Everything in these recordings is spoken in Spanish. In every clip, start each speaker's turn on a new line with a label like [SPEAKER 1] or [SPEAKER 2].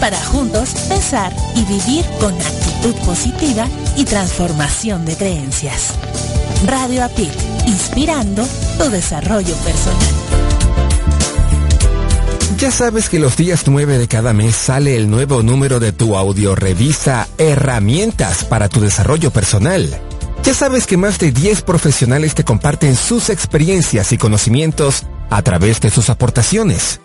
[SPEAKER 1] para juntos pensar y vivir con actitud positiva y transformación de creencias. Radio Apit, inspirando tu desarrollo personal.
[SPEAKER 2] Ya sabes que los días 9 de cada mes sale el nuevo número de tu audiorevista Herramientas para tu desarrollo personal. Ya sabes que más de 10 profesionales te comparten sus experiencias y conocimientos a través de sus aportaciones.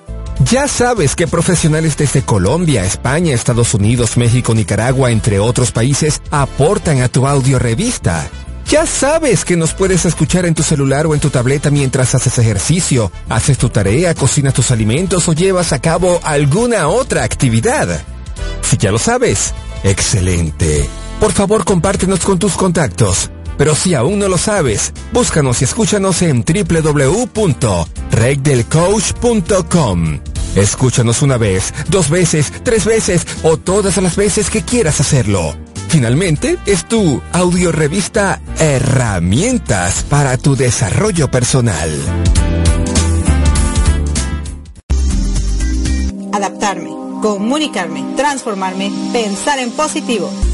[SPEAKER 2] Ya sabes que profesionales desde Colombia, España, Estados Unidos, México, Nicaragua, entre otros países, aportan a tu audiorevista. Ya sabes que nos puedes escuchar en tu celular o en tu tableta mientras haces ejercicio, haces tu tarea, cocinas tus alimentos o llevas a cabo alguna otra actividad. Si ya lo sabes, excelente. Por favor, compártenos con tus contactos. Pero si aún no lo sabes, búscanos y escúchanos en www.regdelcoach.com. Escúchanos una vez, dos veces, tres veces o todas las veces que quieras hacerlo. Finalmente, es tu audiorevista Herramientas para tu desarrollo personal.
[SPEAKER 3] Adaptarme, comunicarme, transformarme, pensar en positivo.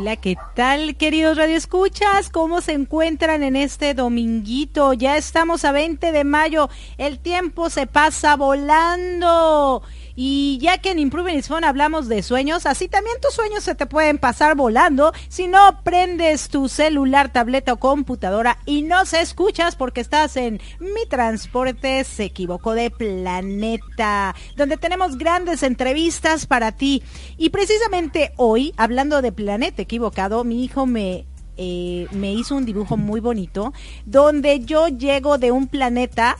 [SPEAKER 4] Hola, ¿qué tal, queridos radioescuchas? ¿Cómo se encuentran en este dominguito? Ya estamos a 20 de mayo. El tiempo se pasa volando. Y ya que en Improving is Fun hablamos de sueños, así también tus sueños se te pueden pasar volando si no prendes tu celular, tableta o computadora y no se escuchas porque estás en Mi Transporte se equivocó de planeta, donde tenemos grandes entrevistas para ti. Y precisamente hoy, hablando de planeta equivocado, mi hijo me eh, me hizo un dibujo muy bonito donde yo llego de un planeta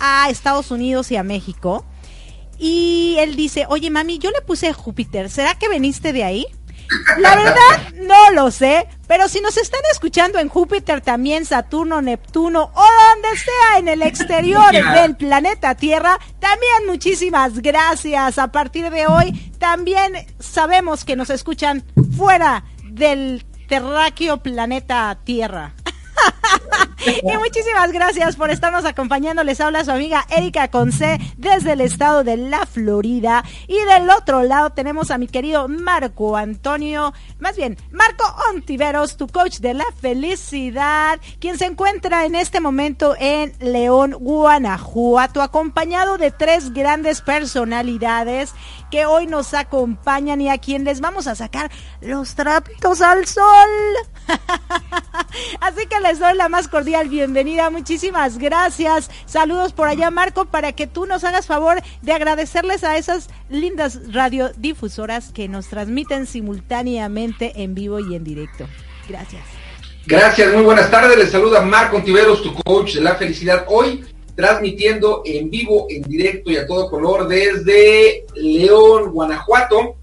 [SPEAKER 4] a Estados Unidos y a México y él dice, oye mami, yo le puse Júpiter, ¿será que veniste de ahí? La verdad, no lo sé, pero si nos están escuchando en Júpiter también, Saturno, Neptuno o donde sea en el exterior del planeta Tierra, también muchísimas gracias. A partir de hoy, también sabemos que nos escuchan fuera del terráqueo planeta Tierra. Y muchísimas gracias por estarnos acompañando. Les habla su amiga Erika Conce desde el estado de la Florida. Y del otro lado tenemos a mi querido Marco Antonio, más bien Marco Ontiveros, tu coach de la felicidad, quien se encuentra en este momento en León, Guanajuato, acompañado de tres grandes personalidades que hoy nos acompañan y a quien les vamos a sacar los trapitos al sol. Así que les doy la más cordial bienvenida. Muchísimas gracias. Saludos por allá, Marco, para que tú nos hagas favor de agradecerles a esas lindas radiodifusoras que nos transmiten simultáneamente en vivo y en directo. Gracias.
[SPEAKER 5] Gracias, muy buenas tardes. Les saluda Marco Ontiveros, tu coach de la felicidad. Hoy transmitiendo en vivo, en directo y a todo color desde León, Guanajuato.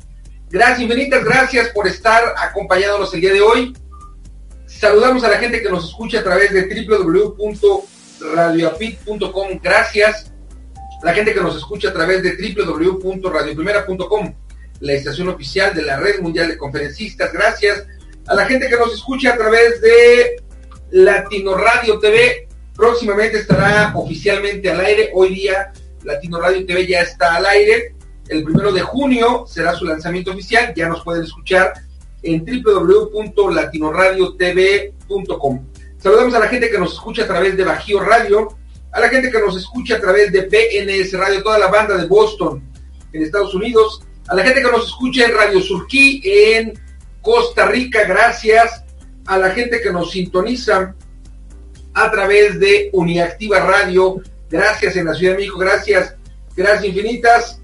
[SPEAKER 5] Gracias, infinitas gracias por estar acompañándonos el día de hoy. Saludamos a la gente que nos escucha a través de www.radioapit.com. Gracias. La gente que nos escucha a través de www.radioprimera.com, la estación oficial de la Red Mundial de Conferencistas. Gracias. A la gente que nos escucha a través de Latino Radio TV. Próximamente estará oficialmente al aire. Hoy día Latino Radio TV ya está al aire. El primero de junio será su lanzamiento oficial. Ya nos pueden escuchar en www.latinoradiotv.com. Saludamos a la gente que nos escucha a través de Bajío Radio, a la gente que nos escucha a través de BNS Radio, toda la banda de Boston en Estados Unidos, a la gente que nos escucha en Radio Surquí en Costa Rica, gracias, a la gente que nos sintoniza a través de Uniactiva Radio, gracias en la Ciudad de México, gracias, gracias infinitas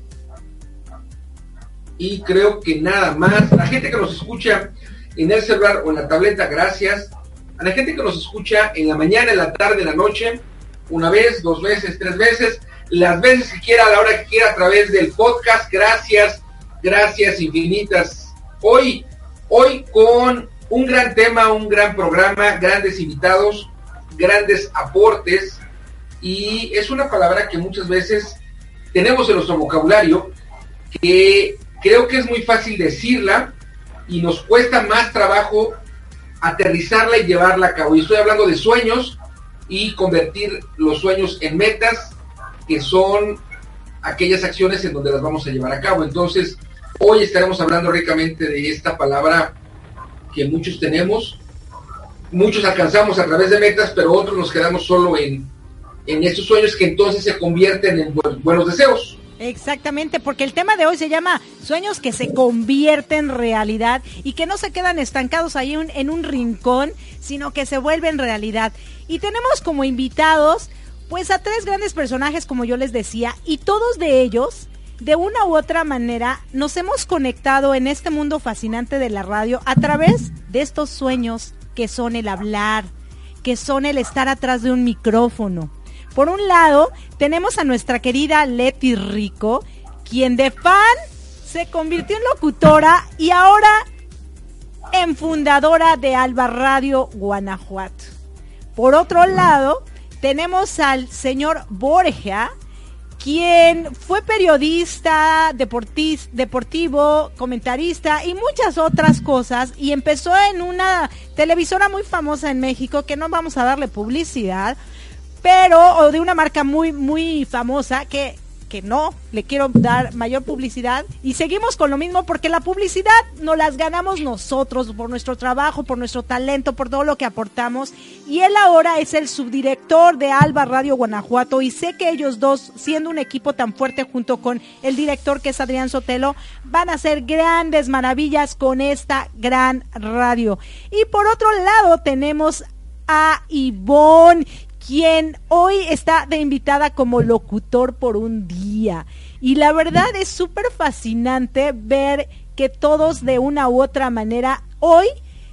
[SPEAKER 5] y creo que nada más. La gente que nos escucha en el celular o en la tableta, gracias. A la gente que nos escucha en la mañana, en la tarde, en la noche, una vez, dos veces, tres veces, las veces que quiera, a la hora que quiera, a través del podcast, gracias, gracias infinitas. Hoy, hoy con un gran tema, un gran programa, grandes invitados, grandes aportes, y es una palabra que muchas veces tenemos en nuestro vocabulario, que creo que es muy fácil decirla y nos cuesta más trabajo aterrizarla y llevarla a cabo. Y estoy hablando de sueños y convertir los sueños en metas, que son aquellas acciones en donde las vamos a llevar a cabo. Entonces, hoy estaremos hablando ricamente de esta palabra que muchos tenemos, muchos alcanzamos a través de metas, pero otros nos quedamos solo en, en esos sueños que entonces se convierten en buenos deseos.
[SPEAKER 4] Exactamente, porque el tema de hoy se llama sueños que se convierten en realidad y que no se quedan estancados ahí en un rincón, sino que se vuelven realidad. Y tenemos como invitados pues a tres grandes personajes, como yo les decía, y todos de ellos, de una u otra manera, nos hemos conectado en este mundo fascinante de la radio a través de estos sueños que son el hablar, que son el estar atrás de un micrófono, por un lado, tenemos a nuestra querida Leti Rico, quien de fan se convirtió en locutora y ahora en fundadora de Alba Radio Guanajuato. Por otro lado, tenemos al señor Borja, quien fue periodista, deportivo, comentarista y muchas otras cosas y empezó en una televisora muy famosa en México que no vamos a darle publicidad, pero o de una marca muy muy famosa que que no le quiero dar mayor publicidad y seguimos con lo mismo porque la publicidad nos las ganamos nosotros por nuestro trabajo, por nuestro talento, por todo lo que aportamos y él ahora es el subdirector de Alba Radio Guanajuato y sé que ellos dos, siendo un equipo tan fuerte junto con el director que es Adrián Sotelo, van a hacer grandes maravillas con esta gran radio. Y por otro lado tenemos a Ivonne quien hoy está de invitada como locutor por un día. Y la verdad es súper fascinante ver que todos de una u otra manera hoy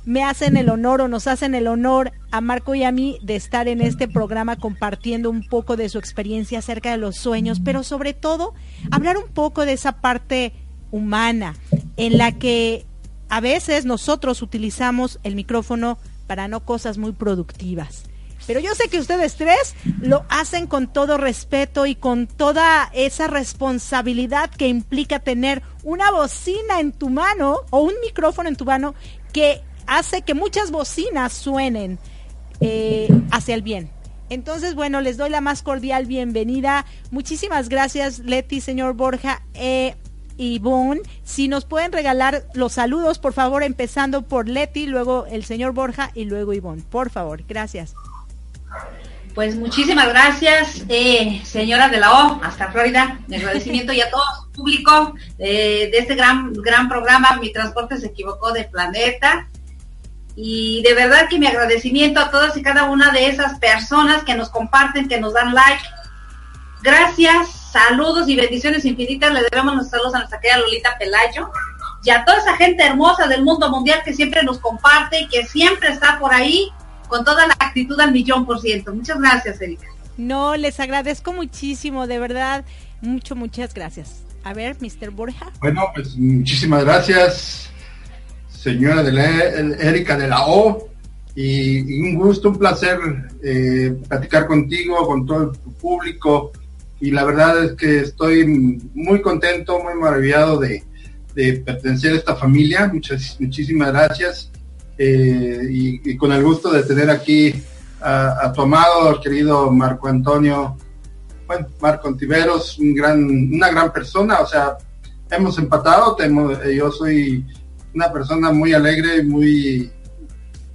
[SPEAKER 4] me hacen el honor o nos hacen el honor a Marco y a mí de estar en este programa compartiendo un poco de su experiencia acerca de los sueños, pero sobre todo hablar un poco de esa parte humana en la que a veces nosotros utilizamos el micrófono para no cosas muy productivas pero yo sé que ustedes tres lo hacen con todo respeto y con toda esa responsabilidad que implica tener una bocina en tu mano o un micrófono en tu mano que hace que muchas bocinas suenen eh, hacia el bien. Entonces, bueno, les doy la más cordial bienvenida. Muchísimas gracias, Leti, señor Borja. Eh, Ivonne, si nos pueden regalar los saludos, por favor, empezando por Leti, luego el señor Borja y luego Ivonne. Por favor, gracias.
[SPEAKER 6] Pues muchísimas gracias, eh, señora de la O, hasta Florida. Mi agradecimiento y a todo su público eh, de este gran, gran programa. Mi transporte se equivocó de planeta. Y de verdad que mi agradecimiento a todas y cada una de esas personas que nos comparten, que nos dan like. Gracias, saludos y bendiciones infinitas. Le debemos nuestros saludos a nuestra querida Lolita Pelayo y a toda esa gente hermosa del mundo mundial que siempre nos comparte y que siempre está por ahí con toda la actitud al millón por ciento. Muchas gracias, Erika.
[SPEAKER 4] No, les agradezco muchísimo, de verdad, mucho, muchas gracias. A ver, Mr. Borja.
[SPEAKER 7] Bueno, pues muchísimas gracias, señora de la, Erika de la O. Y, un gusto, un placer eh, platicar contigo, con todo tu público. Y la verdad es que estoy muy contento, muy maravillado de, pertenecer a esta familia. Muchas, muchísimas gracias. Eh, y, con el gusto de tener aquí a, tu amado, querido Marco Antonio, bueno, Marco Antiveros, un gran, una gran persona, o sea, hemos empatado, eh, yo soy una persona muy alegre, muy,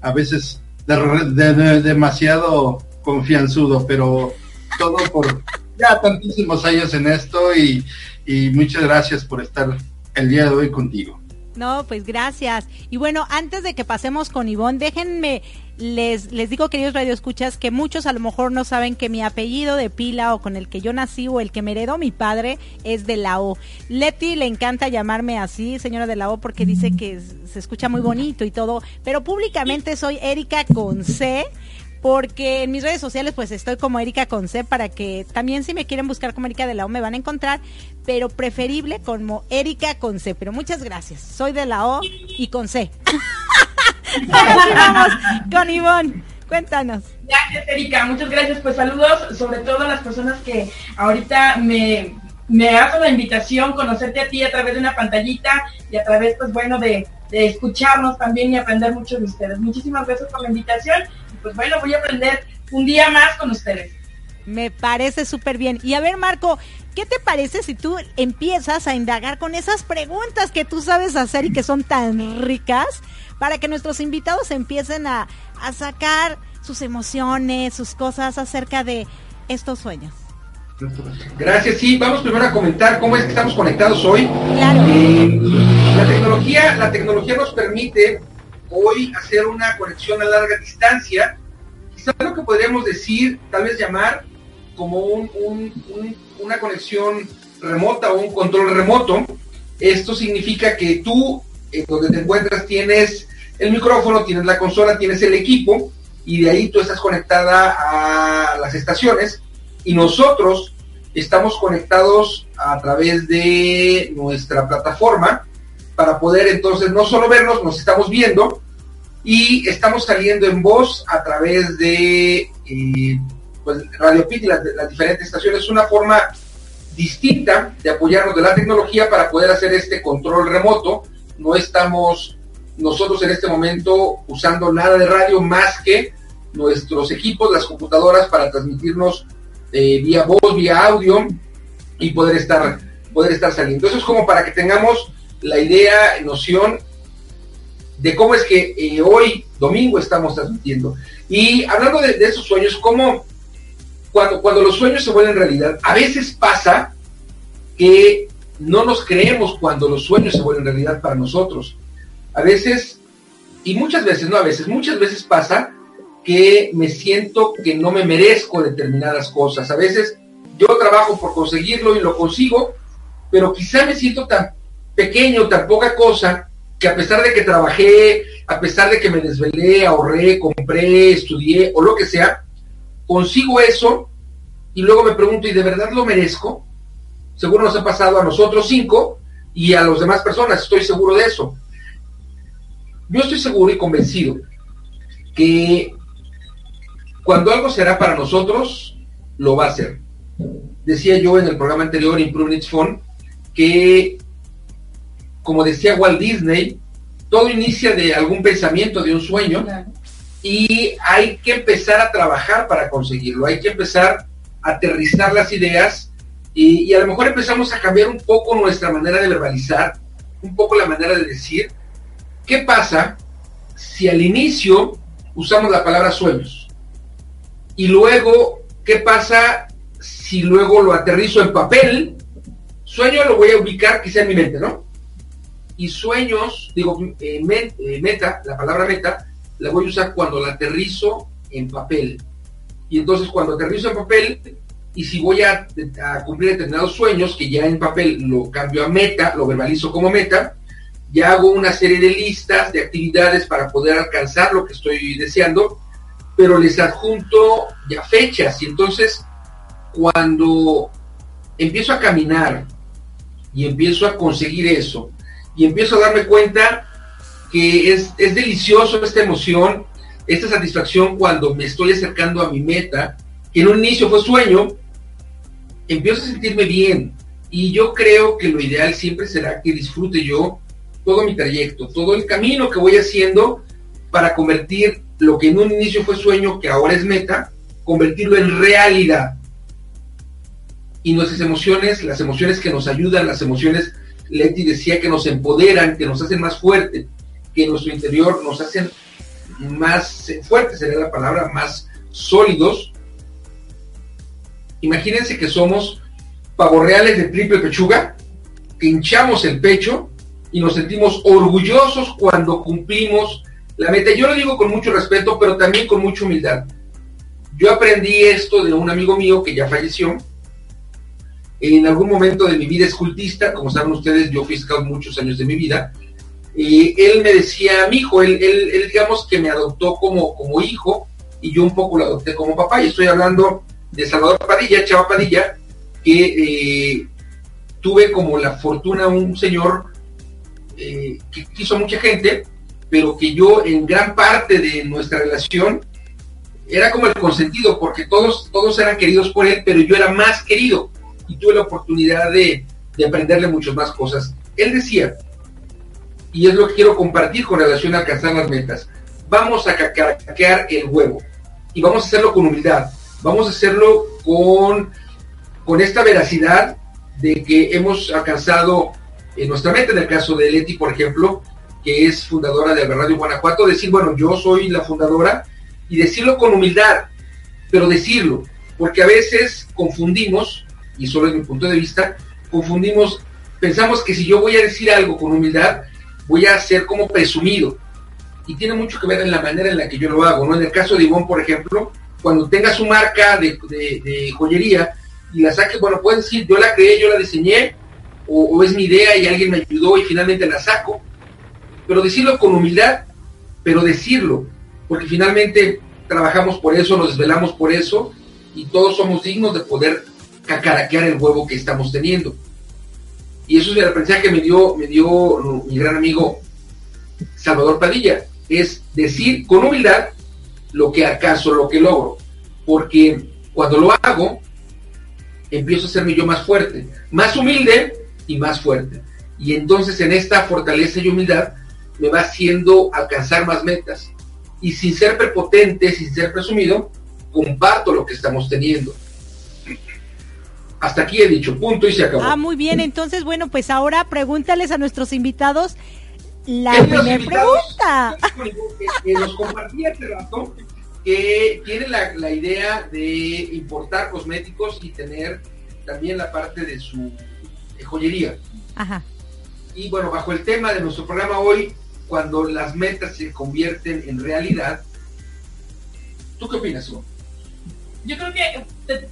[SPEAKER 7] a veces, demasiado confianzudo, pero todo por ya tantísimos años en esto y, y muchas gracias por estar el día de hoy contigo.
[SPEAKER 4] No, pues gracias. Y bueno, antes de que pasemos con Ivonne, déjenme, les, les digo, queridos radioescuchas, que muchos a lo mejor no saben que mi apellido de pila o con el que yo nací o el que me heredó mi padre es de la O. Leti le encanta llamarme así, señora de la O, porque dice que se escucha muy bonito y todo, pero públicamente soy Erika con C porque en mis redes sociales pues estoy como Erika con C para que también si me quieren buscar como Erika de la O me van a encontrar, pero preferible como Erika con C. Pero muchas gracias, soy de la O y con C. vamos con Ivonne. Cuéntanos.
[SPEAKER 8] Gracias, Erika. Muchas gracias. Pues saludos sobre todo a las personas que ahorita me, me hacen la invitación, conocerte a ti a través de una pantallita y a través, pues bueno, de, de escucharnos también y aprender mucho de ustedes. Muchísimas gracias por la invitación pues bueno, voy a aprender un día más con ustedes.
[SPEAKER 4] Me parece súper bien. Y a ver, Marco, ¿qué te parece si tú empiezas a indagar con esas preguntas que tú sabes hacer y que son tan ricas para que nuestros invitados empiecen a, a sacar sus emociones, sus cosas acerca de estos sueños?
[SPEAKER 5] Gracias, sí, vamos primero a comentar cómo es que estamos conectados hoy. Claro. Eh, la tecnología, la tecnología nos permite hoy hacer una conexión a larga distancia, quizás lo que podríamos decir, tal vez llamar como una conexión remota o un control remoto. Esto significa que tú, en donde te encuentras, tienes el micrófono, tienes la consola, tienes el equipo y de ahí tú estás conectada a las estaciones y nosotros estamos conectados a través de nuestra plataforma para poder entonces no solo vernos, nos estamos viendo y estamos saliendo en voz a través de eh, pues, Radio Pit y las, diferentes estaciones. Es una forma distinta de apoyarnos de la tecnología para poder hacer este control remoto. No estamos nosotros en este momento usando nada de radio más que nuestros equipos, las computadoras para transmitirnos eh, vía voz, vía audio y poder estar, poder estar saliendo. Eso es como para que tengamos la idea, noción de cómo es que eh, hoy, domingo, estamos transmitiendo. Y hablando de, esos sueños, cómo cuando, cuando los sueños se vuelven realidad, a veces pasa que no nos creemos cuando los sueños se vuelven realidad para nosotros. A veces, y muchas veces, no a veces, muchas veces pasa que me siento que no me merezco determinadas cosas. A veces yo trabajo por conseguirlo y lo consigo, pero quizá me siento tan pequeño, tan poca cosa, que a pesar de que trabajé, a pesar de que me desvelé, ahorré, compré, estudié o lo que sea, consigo eso y luego me pregunto, ¿y de verdad lo merezco? Seguro nos ha pasado a nosotros cinco y a las demás personas, estoy seguro de eso. Yo estoy seguro y convencido que cuando algo será para nosotros, lo va a ser. Decía yo en el programa anterior, Improve Fund, que como decía Walt Disney, todo inicia de algún pensamiento, de un sueño, y hay que empezar a trabajar para conseguirlo, hay que empezar a aterrizar las ideas y, y, a lo mejor empezamos a cambiar un poco nuestra manera de verbalizar, un poco la manera de decir. ¿Qué pasa si al inicio usamos la palabra sueños? Y luego, ¿qué pasa si luego lo aterrizo en papel? Sueño lo voy a ubicar quizá en mi mente, ¿no? Y sueños, digo, eh, eh, meta, la palabra meta, la voy a usar cuando la aterrizo en papel. Y entonces cuando aterrizo en papel, y si voy a, a, cumplir determinados sueños, que ya en papel lo cambio a meta, lo verbalizo como meta, ya hago una serie de listas de actividades para poder alcanzar lo que estoy deseando, pero les adjunto ya fechas. Y entonces, cuando empiezo a caminar y empiezo a conseguir eso, y empiezo a darme cuenta que es, es delicioso esta emoción, esta satisfacción cuando me estoy acercando a mi meta, que en un inicio fue sueño, empiezo a sentirme bien. Y yo creo que lo ideal siempre será que disfrute yo todo mi trayecto, todo el camino que voy haciendo para convertir lo que en un inicio fue sueño, que ahora es meta, convertirlo en realidad. Y nuestras emociones, las emociones que nos ayudan, las emociones, Leti decía, que nos empoderan, que nos hacen más fuertes, que en nuestro interior nos hacen más fuertes, sería la palabra, más sólidos. Imagínense que somos pavorreales de triple pechuga, que hinchamos el pecho y nos sentimos orgullosos cuando cumplimos la meta. Yo lo digo con mucho respeto, pero también con mucha humildad. Yo aprendí esto de un amigo mío que ya falleció. En algún momento de mi vida escultista, como saben ustedes, yo fui scout muchos años de mi vida. Y él me decía, mi hijo, él, él, digamos que me adoptó como, como hijo y yo un poco lo adopté como papá. Y estoy hablando de Salvador Padilla, Chava Padilla, que eh, tuve como la fortuna, un señor eh, que quiso mucha gente, pero que yo en gran parte de nuestra relación era como el consentido, porque todos, todos eran queridos por él, pero yo era más querido y tuve la oportunidad de, de aprenderle muchas más cosas. Él decía, y es lo que quiero compartir con relación a alcanzar las metas, vamos a cacarear el huevo y vamos a hacerlo con humildad, vamos a hacerlo con, con esta veracidad de que hemos alcanzado en nuestra mente, en el caso de Leti, por ejemplo, que es fundadora de Radio Guanajuato, decir, bueno, yo soy la fundadora y decirlo con humildad, pero decirlo, porque a veces confundimos, y solo desde mi punto de vista, confundimos, pensamos que si yo voy a decir algo con humildad, voy a ser como presumido. Y tiene mucho que ver en la manera en la que yo lo hago, ¿no? En el caso de Ivonne, por ejemplo, cuando tenga su marca de, joyería y la saque, bueno, puedes decir, yo la creé, yo la diseñé, o, es mi idea y alguien me ayudó y finalmente la saco. Pero decirlo con humildad, pero decirlo, porque finalmente trabajamos por eso, nos desvelamos por eso y todos somos dignos de poder cacaraquear el huevo que estamos teniendo. Y eso es el aprendizaje que me dio, me dio mi gran amigo Salvador Padilla, es decir con humildad lo que acaso, lo que logro. Porque cuando lo hago, empiezo a serme yo más fuerte, más humilde, y más fuerte. Y entonces en esta fortaleza y humildad me va haciendo alcanzar más metas. Y sin ser prepotente, sin ser presumido, comparto lo que estamos teniendo. Hasta aquí he dicho, punto y se acabó.
[SPEAKER 4] Ah, muy bien, entonces bueno, pues ahora pregúntales a nuestros invitados la primera pregunta.
[SPEAKER 5] Que, nos compartí hace rato que tiene la, la idea de importar cosméticos y tener también la parte de su joyería.
[SPEAKER 4] Ajá.
[SPEAKER 5] Y bueno, bajo el tema de nuestro programa hoy, cuando las metas se convierten en realidad, ¿tú qué opinas,
[SPEAKER 8] Yo creo que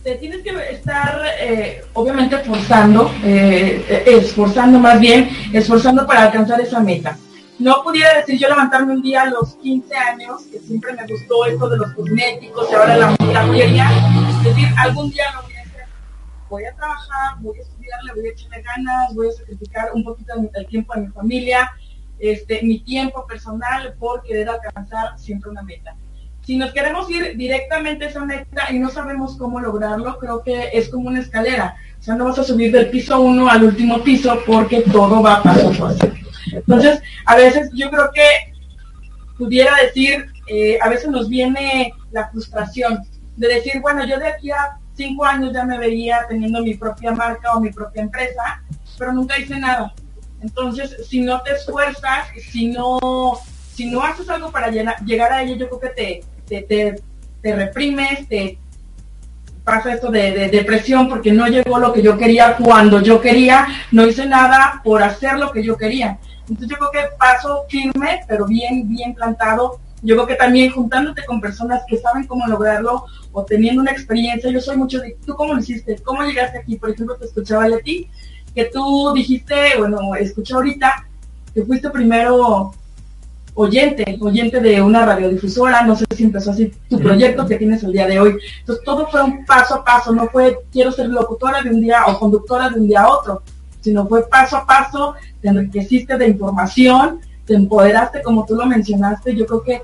[SPEAKER 8] te, tienes que estar, eh, obviamente, forzando, eh, esforzando más bien, esforzando para alcanzar esa meta. No pudiera decir yo levantarme un día a los 15 años, que siempre me gustó esto de los cosméticos y ahora la, joyería, decir, algún día lo voy a hacer. Voy a trabajar, voy a le voy a echarle ganas, voy a sacrificar un poquito el tiempo a mi familia, este, mi tiempo personal por querer alcanzar siempre una meta. Si nos queremos ir directamente a esa meta y no sabemos cómo lograrlo, creo que es como una escalera. O sea, no vas a subir del piso uno al último piso porque todo va paso a paso. Entonces, a veces yo creo que pudiera decir, eh, a veces nos viene la frustración de decir, bueno, yo de aquí a cinco años ya me veía teniendo mi propia marca o mi propia empresa, pero nunca hice nada. Entonces, si no te esfuerzas, si no, si no haces algo para llegar a ello, yo creo que te, te, te, reprimes, te pasa esto de, de, depresión porque no llegó lo que yo quería cuando yo quería, no hice nada por hacer lo que yo quería. Entonces yo creo que paso firme, pero bien, bien plantado. Yo creo que también juntándote con personas que saben cómo lograrlo o teniendo una experiencia, yo soy mucho de, ¿tú cómo lo hiciste? ¿Cómo llegaste aquí? Por ejemplo, te escuchaba a ti, que tú dijiste, bueno, escuché ahorita, que fuiste primero oyente, oyente de una radiodifusora, no sé si empezó así tu proyecto que tienes el día de hoy. Entonces todo fue un paso a paso, no fue quiero ser locutora de un día o conductora de un día a otro, sino fue paso a paso, te enriqueciste de información, te empoderaste como tú lo mencionaste, yo creo que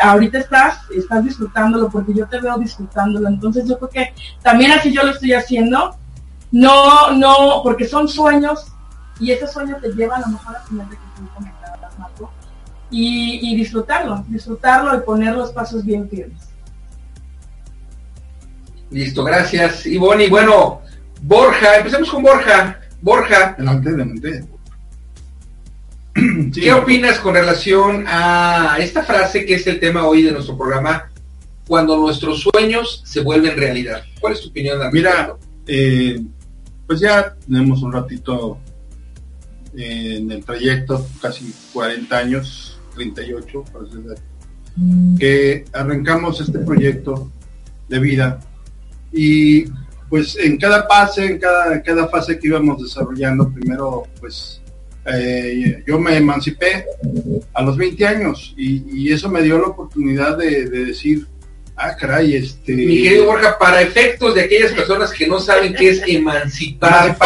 [SPEAKER 8] ahorita estás, estás disfrutándolo porque yo te veo disfrutándolo, entonces yo creo que también así yo lo estoy haciendo, no, no, porque son sueños y ese sueño te lleva a lo mejor a tener que Marco, y, y disfrutarlo, disfrutarlo y poner los pasos bien firmes.
[SPEAKER 5] Listo, gracias. Y bueno, Borja, empecemos con Borja. Borja.
[SPEAKER 7] Delante, delante.
[SPEAKER 5] ¿Qué opinas con relación a esta frase que es el tema hoy de nuestro programa? Cuando nuestros sueños se vuelven realidad. ¿Cuál es tu opinión?
[SPEAKER 7] Mira, eh, pues ya tenemos un ratito eh, en el trayecto, casi 40 años, 38, que arrancamos este proyecto de vida. Y pues en cada fase, en cada, cada fase que íbamos desarrollando, primero pues eh, yo me emancipé a los 20 años y, eso me dio la oportunidad de, decir, ah, caray, este...
[SPEAKER 5] Mi querido Borja, para efectos de aquellas personas que no saben qué es emancipar...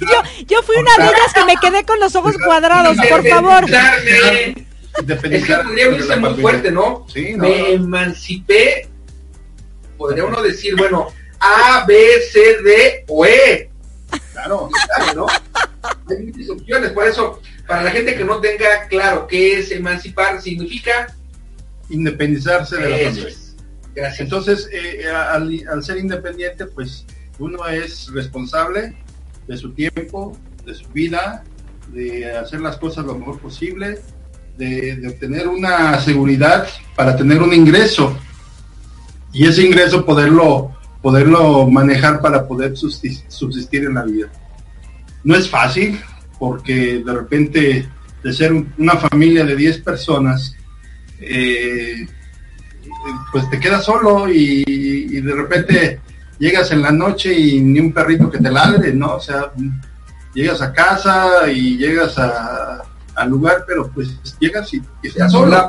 [SPEAKER 4] yo, yo fui una de ellas que me quedé con los ojos cuadrados, por favor.
[SPEAKER 5] Es que podría irse muy fuerte, ¿no?
[SPEAKER 7] Sí,
[SPEAKER 5] Me emancipé, podría uno decir, bueno, A, B, C, D o E.
[SPEAKER 7] Claro,
[SPEAKER 5] ¿no? Hay muchas opciones, por eso, para la gente que no tenga claro qué es emancipar, significa
[SPEAKER 7] independizarse de la familia.
[SPEAKER 5] Gracias.
[SPEAKER 7] Entonces, eh, eh, al, ser independiente, pues uno es responsable de su tiempo, de su vida, de hacer las cosas lo mejor posible, de, obtener una seguridad para tener un ingreso y ese ingreso poderlo poderlo manejar para poder subsistir en la vida. No es fácil porque de repente de ser una familia de 10 personas, eh, pues te quedas solo y, de repente llegas en la noche y ni un perrito que te ladre, ¿no? O sea, llegas a casa y llegas al lugar, pero pues llegas y, estás solo,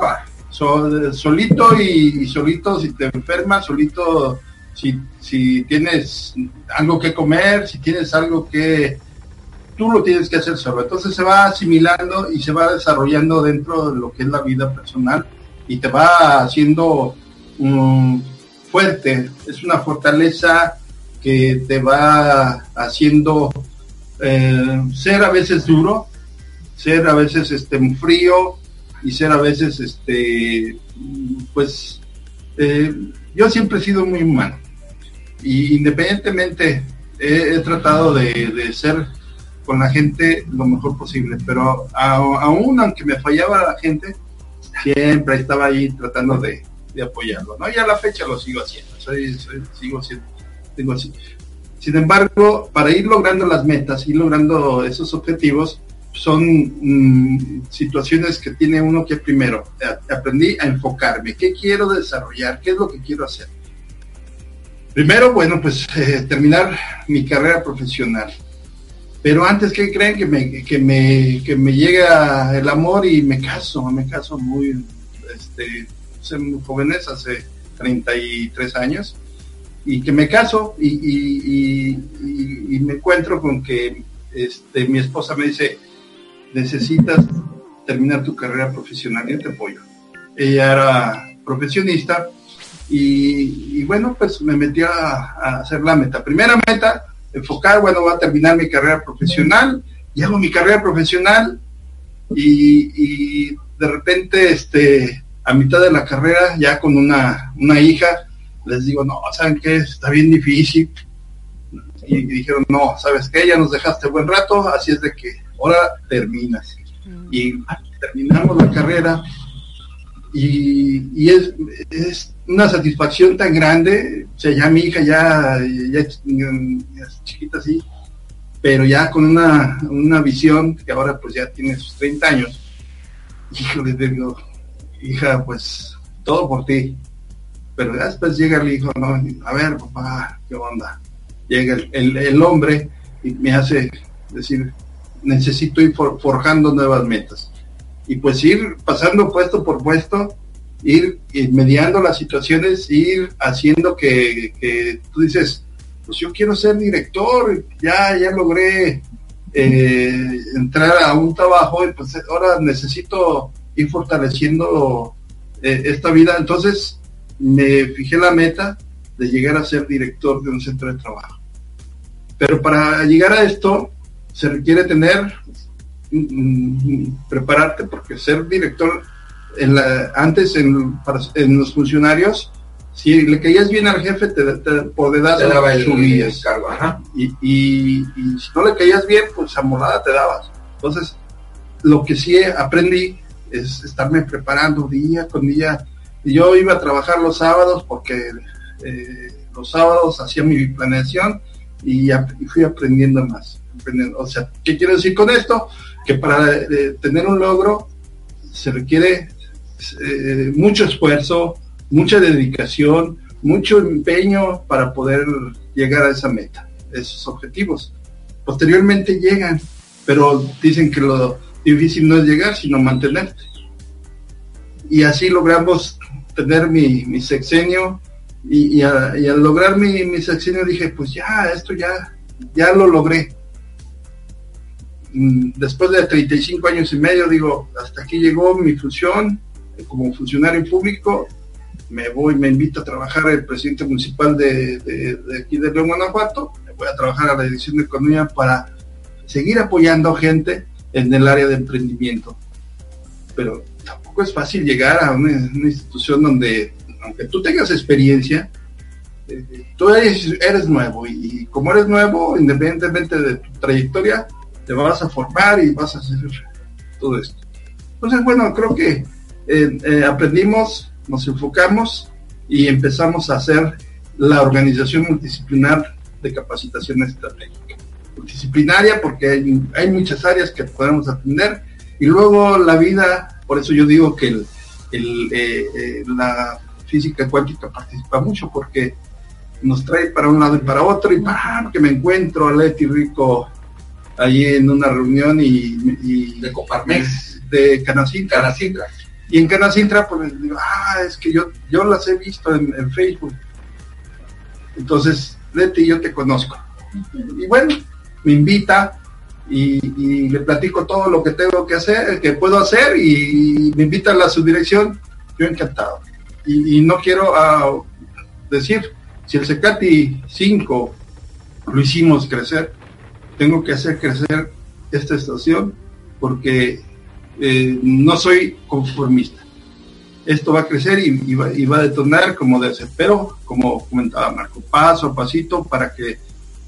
[SPEAKER 7] solito y, y, solito si te enfermas, solito si, si tienes algo que comer, si tienes algo que tú lo tienes que hacer solo. Entonces se va asimilando y se va desarrollando dentro de lo que es la vida personal y te va haciendo um, fuerte. Es una fortaleza que te va haciendo eh, ser a veces duro, ser a veces este frío y ser a veces este pues eh, yo siempre he sido muy humano y independientemente he, tratado de, ser con la gente lo mejor posible, pero aún aunque me fallaba la gente, siempre estaba ahí tratando de, apoyarlo, ¿no? Y a la fecha lo sigo haciendo, soy, sigo siendo, tengo así. Sin embargo, para ir logrando las metas, ir logrando esos objetivos, son mm, situaciones que tiene uno que primero, aprendí a enfocarme, qué quiero desarrollar, qué es lo que quiero hacer Primero, bueno, pues eh, terminar mi carrera profesional. Pero antes, ¿qué creen? Que me, que me, que me llega el amor y me caso, me caso muy, este, muy jóvenes, hace 33 años, y que me caso y, y, me encuentro con que este, mi esposa me dice, necesitas terminar tu carrera profesional, yo te apoyo. Ella era profesionista y, bueno, pues me metí a, hacer la meta. Primera meta, enfocar, bueno, voy a terminar mi carrera profesional y hago mi carrera profesional y, de repente, este, a mitad de la carrera, ya con una, una hija, les digo, no, ¿saben qué? Está bien difícil. Y, dijeron, no, ¿sabes qué? Ya nos dejaste buen rato, así es de que ahora terminas. Mm. Y terminamos la carrera y, es, es, una satisfacción tan grande, o sea, ya mi hija ya, ya, es chiquita así, pero ya con una, una visión que ahora pues ya tiene sus 30 años, le digo, hija, pues todo por ti. Pero después llega el hijo, ¿no? a ver, papá, ¿qué onda? Llega el, el, hombre y me hace decir, necesito ir forjando nuevas metas y pues ir pasando puesto por puesto, ir, mediando las situaciones, ir haciendo que, tú dices, pues yo quiero ser director, ya, ya logré eh, entrar a un trabajo y pues ahora necesito ir fortaleciendo eh, esta vida. Entonces me fijé la meta de llegar a ser director de un centro de trabajo. Pero para llegar a esto se requiere tener prepararte porque ser director en la, antes en, en los funcionarios si le caías bien al jefe te, te puede dar
[SPEAKER 5] su
[SPEAKER 7] y, y, si no le caías bien pues amolada te dabas. Entonces lo que sí aprendí es estarme preparando día con día. Y yo iba a trabajar los sábados porque eh, los sábados hacía mi planeación y, y fui aprendiendo más o sea qué quiero decir con esto que para eh, tener un logro se requiere eh, mucho esfuerzo, mucha dedicación, mucho empeño para poder llegar a esa meta, esos objetivos. Posteriormente llegan, pero dicen que lo difícil no es llegar, sino mantenerte. Y así logramos tener mi, sexenio y, al lograr mi, mi, sexenio dije, pues ya, esto ya, ya lo logré. Mm, después de 35 años y medio, digo, hasta aquí llegó mi función eh, como funcionario público, me voy, me invito a trabajar el presidente municipal de, aquí de León, Guanajuato, me voy a trabajar a la Dirección de Economía para seguir apoyando gente en el área de emprendimiento. Pero tampoco es fácil llegar a una, institución donde, aunque tú tengas experiencia, eh, tú eres, nuevo. Y, como eres nuevo, independientemente de tu trayectoria, te vas a formar y vas a hacer todo esto. Entonces, bueno, creo que eh, eh, aprendimos, nos enfocamos y empezamos a hacer la organización multidisciplinar de capacitación estratégica. Multidisciplinaria porque hay, muchas áreas que podemos atender y luego la vida, por eso yo digo que eh, la física cuántica participa mucho porque nos trae para un lado y para otro y para que me encuentro a Leti Rico allí en una reunión y,
[SPEAKER 5] de Coparmex
[SPEAKER 7] de Canacintra. Y en Canacintra pues digo, ah, es que yo, yo las he visto en, Facebook. Entonces, Leti, yo te conozco. Y bueno, me invita y, le platico todo lo que tengo que hacer, que puedo hacer y, me invita a la subdirección. Yo encantado. Y, no quiero ah, decir, si el Secati 5 lo hicimos crecer, tengo que hacer crecer esta estación porque eh, no soy conformista. Esto va a crecer y, va, a detonar como de ser, pero como comentaba Marco, paso a pasito para que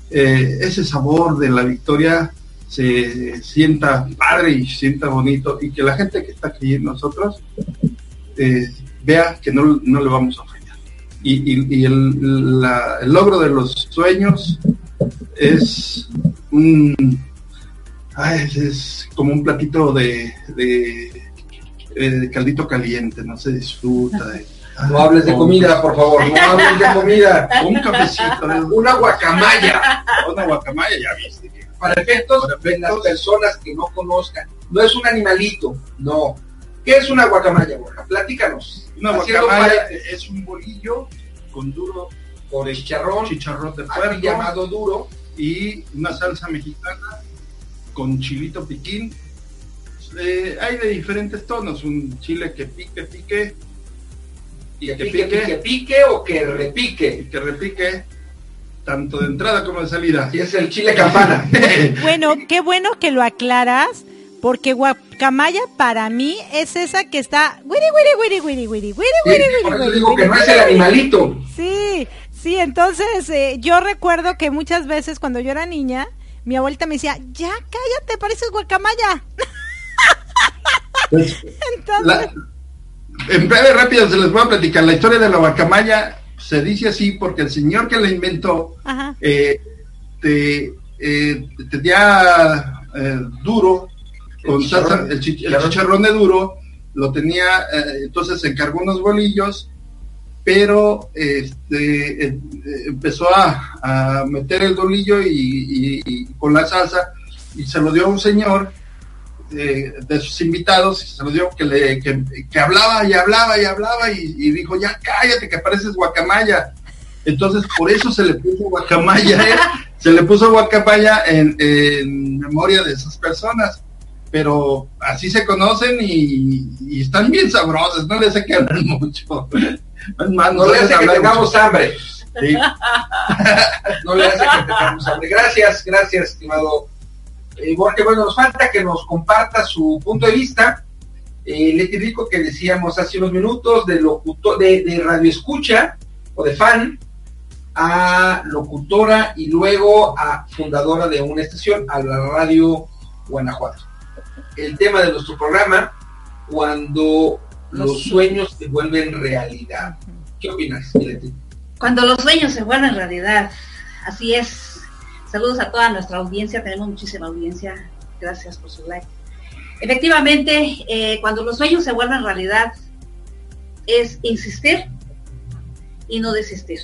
[SPEAKER 7] eh, ese sabor de la victoria se sienta padre y sienta bonito y que la gente que está aquí nosotros eh, vea que no, le vamos a fallar. Y, el logro de los sueños es un es, como un platito de, de, eh, caldito caliente, no se disfruta. De,
[SPEAKER 5] no hables de comida, por favor, no hables de comida.
[SPEAKER 7] Un cafecito,
[SPEAKER 5] una guacamaya.
[SPEAKER 7] Una guacamaya, ya viste.
[SPEAKER 5] Para efectos de las personas que no conozcan, no es un animalito, no. ¿Qué es una guacamaya, Borja? Platícanos.
[SPEAKER 7] Una guacamaya es un bolillo con duro
[SPEAKER 5] con chicharrón,
[SPEAKER 7] chicharrón de puerco
[SPEAKER 5] llamado duro
[SPEAKER 7] y una salsa mexicana con chilito piquín. Eh, hay de diferentes tonos, un chile que pique, pique,
[SPEAKER 5] y que, pique, pique, pique, o que repique.
[SPEAKER 7] Y que repique tanto de entrada como de salida.
[SPEAKER 5] Y es el chile campana.
[SPEAKER 4] bueno, qué bueno que lo aclaras Porque guacamaya para mí es esa que está wiri wiri wiri wiri wiri
[SPEAKER 5] digo que no es el animalito.
[SPEAKER 4] Sí, sí, entonces eh, yo recuerdo que muchas veces cuando yo era niña, mi abuelita me decía, ya cállate, pareces guacamaya.
[SPEAKER 7] Pues, entonces... en breve rápido se les voy a platicar la historia de la guacamaya. Se dice así porque el señor que la inventó eh, te, eh, tenía eh, duro con el, chicharrón, de duro, lo tenía, eh, entonces se encargó unos bolillos, pero este, eh, empezó a, meter el bolillo y, con la salsa y se lo dio a un señor eh, de sus invitados y se lo dio que, hablaba y hablaba y hablaba y, dijo, ya cállate que pareces guacamaya. Entonces por eso se le puso guacamaya, se le puso guacamaya en, memoria de esas personas pero así se conocen y, están bien sabrosas, no les hace que hablar mucho.
[SPEAKER 5] No, le hace que tengamos hambre. no le hace que tengamos hambre. Gracias, gracias, estimado eh, Bueno, nos falta que nos comparta su punto de vista. Eh, Leti Rico, que decíamos hace unos minutos, de, locutor, de, de radio escucha o de fan a locutora y luego a fundadora de una estación, a la radio Guanajuato el tema de nuestro programa, cuando los, sueños se vuelven realidad. ¿Qué opinas,
[SPEAKER 6] Cuando los sueños se vuelven realidad, así es. Saludos a toda nuestra audiencia, tenemos muchísima audiencia, gracias por su like. Efectivamente, eh, cuando los sueños se vuelven realidad, es insistir y no desistir.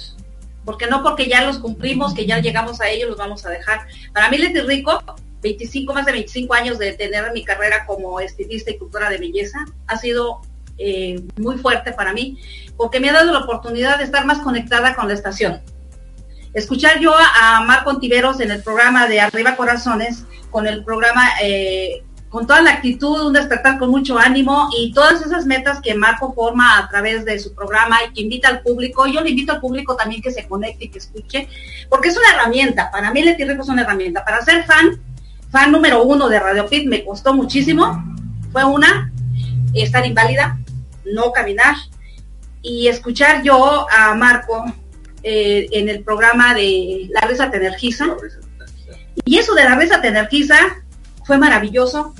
[SPEAKER 6] Porque no porque ya los cumplimos, que ya llegamos a ellos, los vamos a dejar. Para mí, Leti Rico 25, más de 25 años de tener mi carrera como estilista y cultura de belleza ha sido eh, muy fuerte para mí, porque me ha dado la oportunidad de estar más conectada con la estación. Escuchar yo a, Marco Ontiveros en el programa de Arriba Corazones, con el programa, eh, con toda la actitud, un despertar con mucho ánimo y todas esas metas que Marco forma a través de su programa y que invita al público. Yo le invito al público también que se conecte y que escuche, porque es una herramienta. Para mí, Leti Rico es una herramienta. Para ser fan, fan número uno de Radio Pit me costó muchísimo. Fue una, estar inválida, no caminar y escuchar yo a Marco eh, en el programa de La risa te energiza. Y eso de La risa te energiza fue maravilloso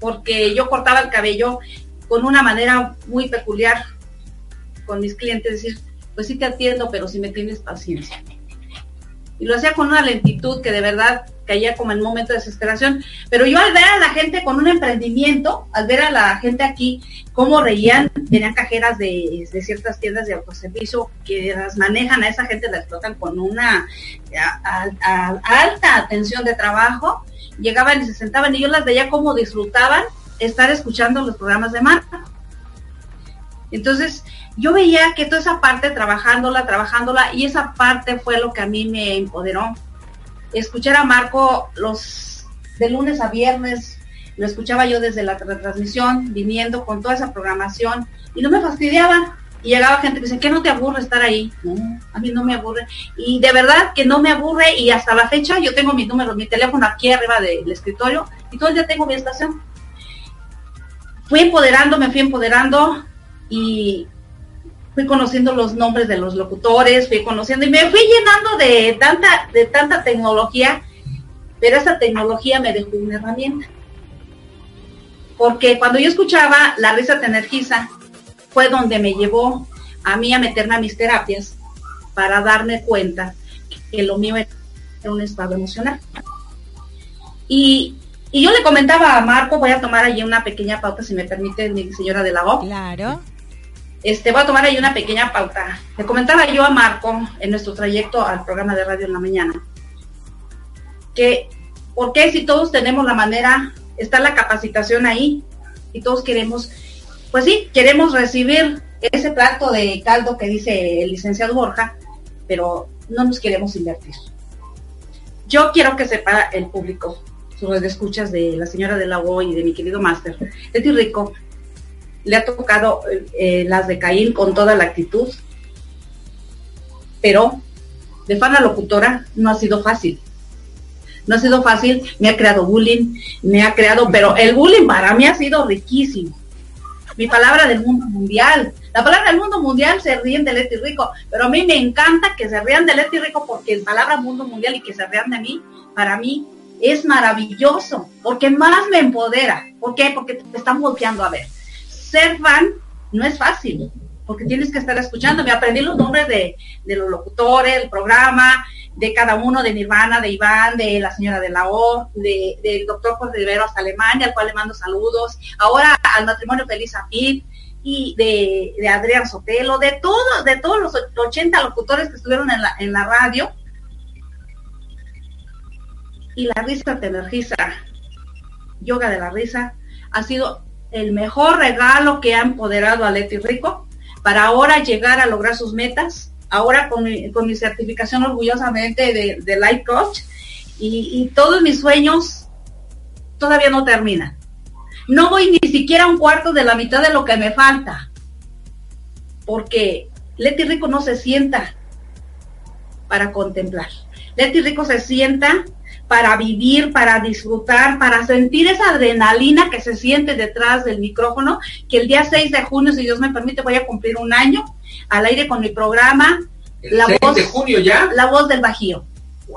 [SPEAKER 6] porque yo cortaba el cabello con una manera muy peculiar con mis clientes, decir, pues sí te atiendo, pero si me tienes paciencia. Y lo hacía con una lentitud que de verdad caía como en un momento de desesperación. Pero yo al ver a la gente con un emprendimiento, al ver a la gente aquí cómo reían, tenían cajeras de, ciertas tiendas de autoservicio que las manejan, a esa gente la explotan con una alta atención de trabajo, llegaban y se sentaban y yo las veía cómo disfrutaban estar escuchando los programas de marca. Entonces, yo veía que toda esa parte trabajándola, trabajándola, y esa parte fue lo que a mí me empoderó escuchar a Marco los de lunes a viernes, lo escuchaba yo desde la retransmisión, viniendo con toda esa programación, y no me fastidiaba. Y llegaba gente que dice, ¿qué no te aburre estar ahí? No, a mí no me aburre. Y de verdad que no me aburre y hasta la fecha yo tengo mis números, mi teléfono aquí arriba del escritorio y todo el día tengo mi estación. Fui empoderando, me fui empoderando y fui conociendo los nombres de los locutores, fui conociendo y me fui llenando de tanta, de tanta tecnología, pero esa tecnología me dejó una herramienta. Porque cuando yo escuchaba La risa te energiza, fue donde me llevó a mí a meterme a mis terapias para darme cuenta que lo mío era un estado emocional. Y, y yo le comentaba a Marco, voy a tomar allí una pequeña pauta, si me permite, mi señora de la O.
[SPEAKER 4] Claro
[SPEAKER 6] este, voy a tomar ahí una pequeña pauta. Le comentaba yo a Marco en nuestro trayecto al programa de radio en la mañana que, ¿por qué si todos tenemos la manera, está la capacitación ahí y todos queremos, pues sí, queremos recibir ese plato de caldo que dice el licenciado Borja, pero no nos queremos invertir. Yo quiero que sepa el público, sus escuchas de la señora de la y de mi querido máster, Leti Rico, le ha tocado eh, las de Caín con toda la actitud, pero de fana locutora no ha sido fácil. no ha sido fácil, me ha creado bullying, me ha creado, pero el bullying para mí ha sido riquísimo. Mi palabra del mundo mundial. La palabra del mundo mundial se ríen de Leti Rico, pero a mí me encanta que se rían de Leti Rico porque el palabra mundo mundial y que se rían de mí, para mí es maravilloso, porque más me empodera. ¿Por qué? Porque te están volteando a ver. Ser no es fácil, porque tienes que estar escuchando. Me aprendí los nombres de, los locutores, el programa, de cada uno, de Nirvana, de Iván, de la señora de la O, de, del doctor José Rivero hasta Alemania, al cual le mando saludos. Ahora al matrimonio Feliz Afid y de, de, Adrián Sotelo, de todos, de todos los 80 locutores que estuvieron en la, en la radio. Y la risa te energiza. Yoga de la risa ha sido el mejor regalo que ha empoderado a Leti Rico para ahora llegar a lograr sus metas, ahora con mi, certificación orgullosamente de, de Life Coach y, todos mis sueños todavía no terminan. No voy ni siquiera a un cuarto de la mitad de lo que me falta, porque Leti Rico no se sienta para contemplar. Leti Rico se sienta para vivir, para disfrutar, para sentir esa adrenalina que se siente detrás del micrófono, que el día 6 de junio, si Dios me permite, voy a cumplir un año al aire con mi programa.
[SPEAKER 5] la voz, de junio ya?
[SPEAKER 6] La voz del Bajío.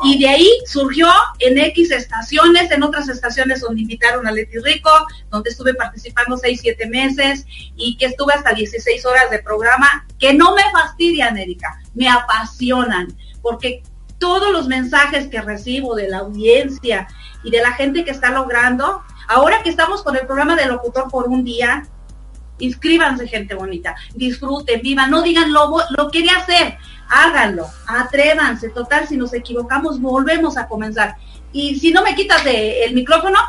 [SPEAKER 6] Y de ahí surgió en X estaciones, en otras estaciones donde invitaron a Leti Rico, donde estuve participando 6, 7 meses y que estuve hasta 16 horas de programa, que no me fastidian, Erika, me apasionan, porque todos los mensajes que recibo de la audiencia y de la gente que está logrando, ahora que estamos con el programa de locutor por un día, inscríbanse gente bonita, disfruten, vivan, no digan lo, lo quería hacer, háganlo, atrévanse, total, si nos equivocamos, volvemos a comenzar. Y si no me quitas el micrófono,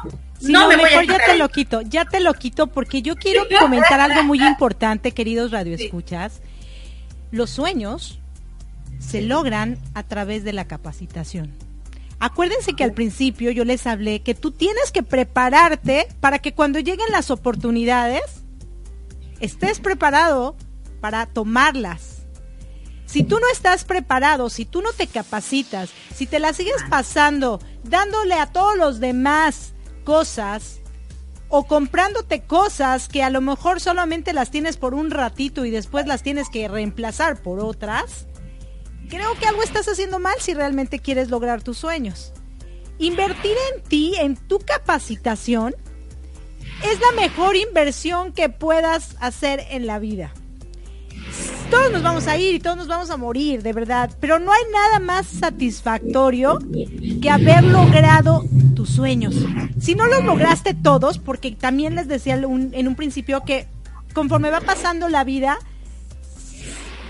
[SPEAKER 6] no, me voy a
[SPEAKER 4] ya te lo quito, ya te lo quito porque yo quiero comentar algo muy importante, queridos radioescuchas. Los sueños se logran a través de la capacitación. Acuérdense que al principio yo les hablé que tú tienes que prepararte para que cuando lleguen las oportunidades estés preparado para tomarlas. Si tú no estás preparado, si tú no te capacitas, si te la sigues pasando dándole a todos los demás cosas o comprándote cosas que a lo mejor solamente las tienes por un ratito y después las tienes que reemplazar por otras, creo que algo estás haciendo mal si realmente quieres lograr tus sueños. Invertir en ti, en tu capacitación, es la mejor inversión que puedas hacer en la vida. Todos nos vamos a ir y todos nos vamos a morir, de verdad, pero no hay nada más satisfactorio que haber logrado tus sueños. Si no los lograste todos, porque también les decía en un principio que conforme va pasando la vida,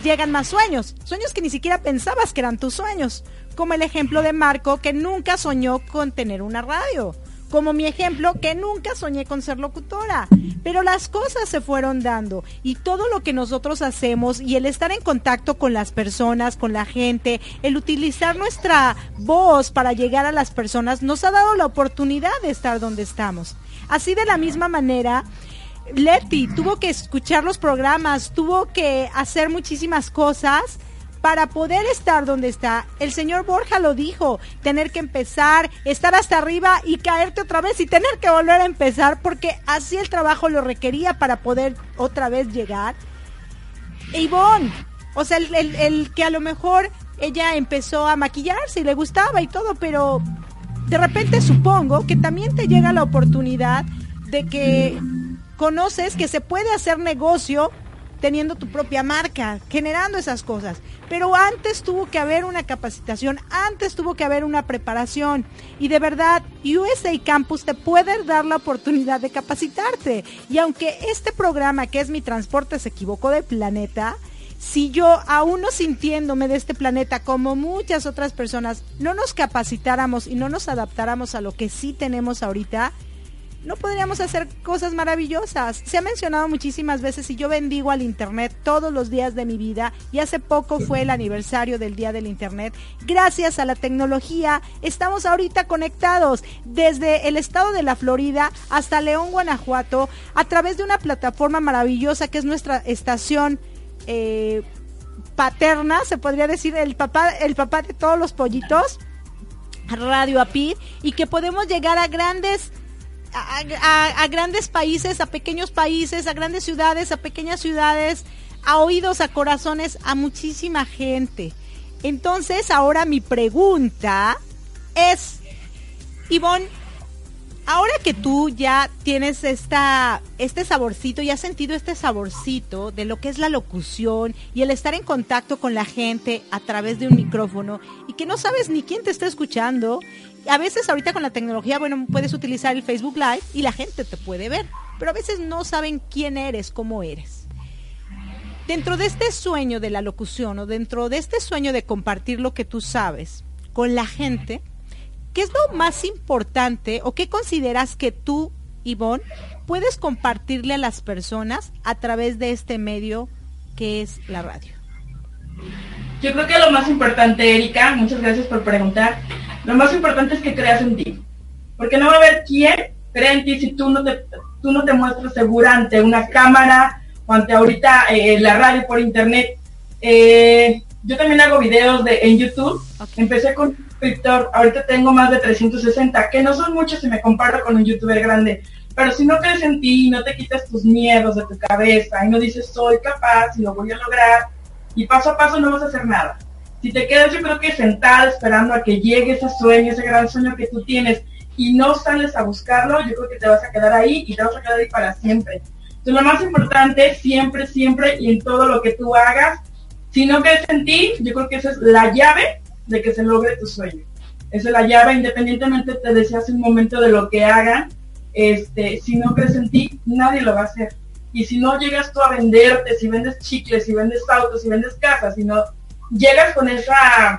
[SPEAKER 4] llegan más sueños, sueños que ni siquiera pensabas que eran tus sueños, como el ejemplo de Marco que nunca soñó con tener una radio, como mi ejemplo que nunca soñé con ser locutora, pero las cosas se fueron dando y todo lo que nosotros hacemos y el estar en contacto con las personas, con la gente, el utilizar nuestra voz para llegar a las personas nos ha dado la oportunidad de estar donde estamos. Así de la misma manera, Leti tuvo que escuchar los programas, tuvo que hacer muchísimas cosas para poder estar donde está. El señor Borja lo dijo, tener que empezar, estar hasta arriba y caerte otra vez y tener que volver a empezar porque así el trabajo lo requería para poder otra vez llegar. E Ivonne, o sea, el, el que a lo mejor ella empezó a maquillarse y le gustaba y todo, pero de repente supongo que también te llega la oportunidad de que conoces que se puede hacer negocio teniendo tu propia marca, generando esas cosas. Pero antes tuvo que haber una capacitación, antes tuvo que haber una preparación. Y de verdad, USA Campus te puede dar la oportunidad de capacitarte. Y aunque este programa, que es mi transporte, se equivocó de planeta, si yo, aún no sintiéndome de este planeta como muchas otras personas, no nos capacitáramos y no nos adaptáramos a lo que sí tenemos ahorita, no podríamos hacer cosas maravillosas. Se ha mencionado muchísimas veces y yo bendigo al Internet todos los días de mi vida y hace poco fue el aniversario del Día del Internet. Gracias a la tecnología estamos ahorita conectados desde el estado de la Florida hasta León, Guanajuato, a través de una plataforma maravillosa que es nuestra estación. Eh, paterna, se podría decir el papá, el papá de todos los pollitos Radio APID y que podemos llegar a grandes a, grandes países, a pequeños países, a grandes ciudades, a pequeñas ciudades, a oídos, a corazones, a muchísima gente. Entonces, ahora mi pregunta es, Ivonne, ahora que tú ya tienes esta, este saborcito y has sentido este saborcito de lo que es la locución y el estar en contacto con la gente a través de un micrófono y que no sabes ni quién te está escuchando, a veces ahorita con la tecnología, bueno, puedes utilizar el Facebook Live y la gente te puede ver, pero a veces no saben quién eres, cómo eres. Dentro de este sueño de la locución o dentro de este sueño de compartir lo que tú sabes con la gente, ¿qué es lo más importante o qué consideras que tú, Ivonne, puedes compartirle a las personas a través de este medio que es la radio?
[SPEAKER 8] Yo creo que lo más importante, Erika, muchas gracias por preguntar, lo más importante es que creas en ti. Porque no va a haber quien cree en ti si tú no te, tú no te muestras segura ante una cámara o ante ahorita eh, la radio por internet. Eh, yo también hago videos de, en YouTube. Empecé con suscriptor, ahorita tengo más de 360, que no son muchos si me comparo con un youtuber grande. Pero si no crees en ti, no te quitas tus miedos de tu cabeza y no dices soy capaz y lo voy a lograr, y paso a paso no vas a hacer nada. Si te quedas yo creo que sentada esperando a que llegue ese sueño, ese gran sueño que tú tienes y no sales a buscarlo, yo creo que te vas a quedar ahí y te vas a quedar ahí para siempre. Entonces lo más importante, siempre, siempre y en todo lo que tú hagas, si no crees en ti, yo creo que esa es la llave de que se logre tu sueño. Esa es la llave, independientemente te decía hace un momento de lo que hagan, este, si no crees en ti, nadie lo va a hacer. Y si no llegas tú a venderte, si vendes chicles, si vendes autos, si vendes casas, si no llegas con esa,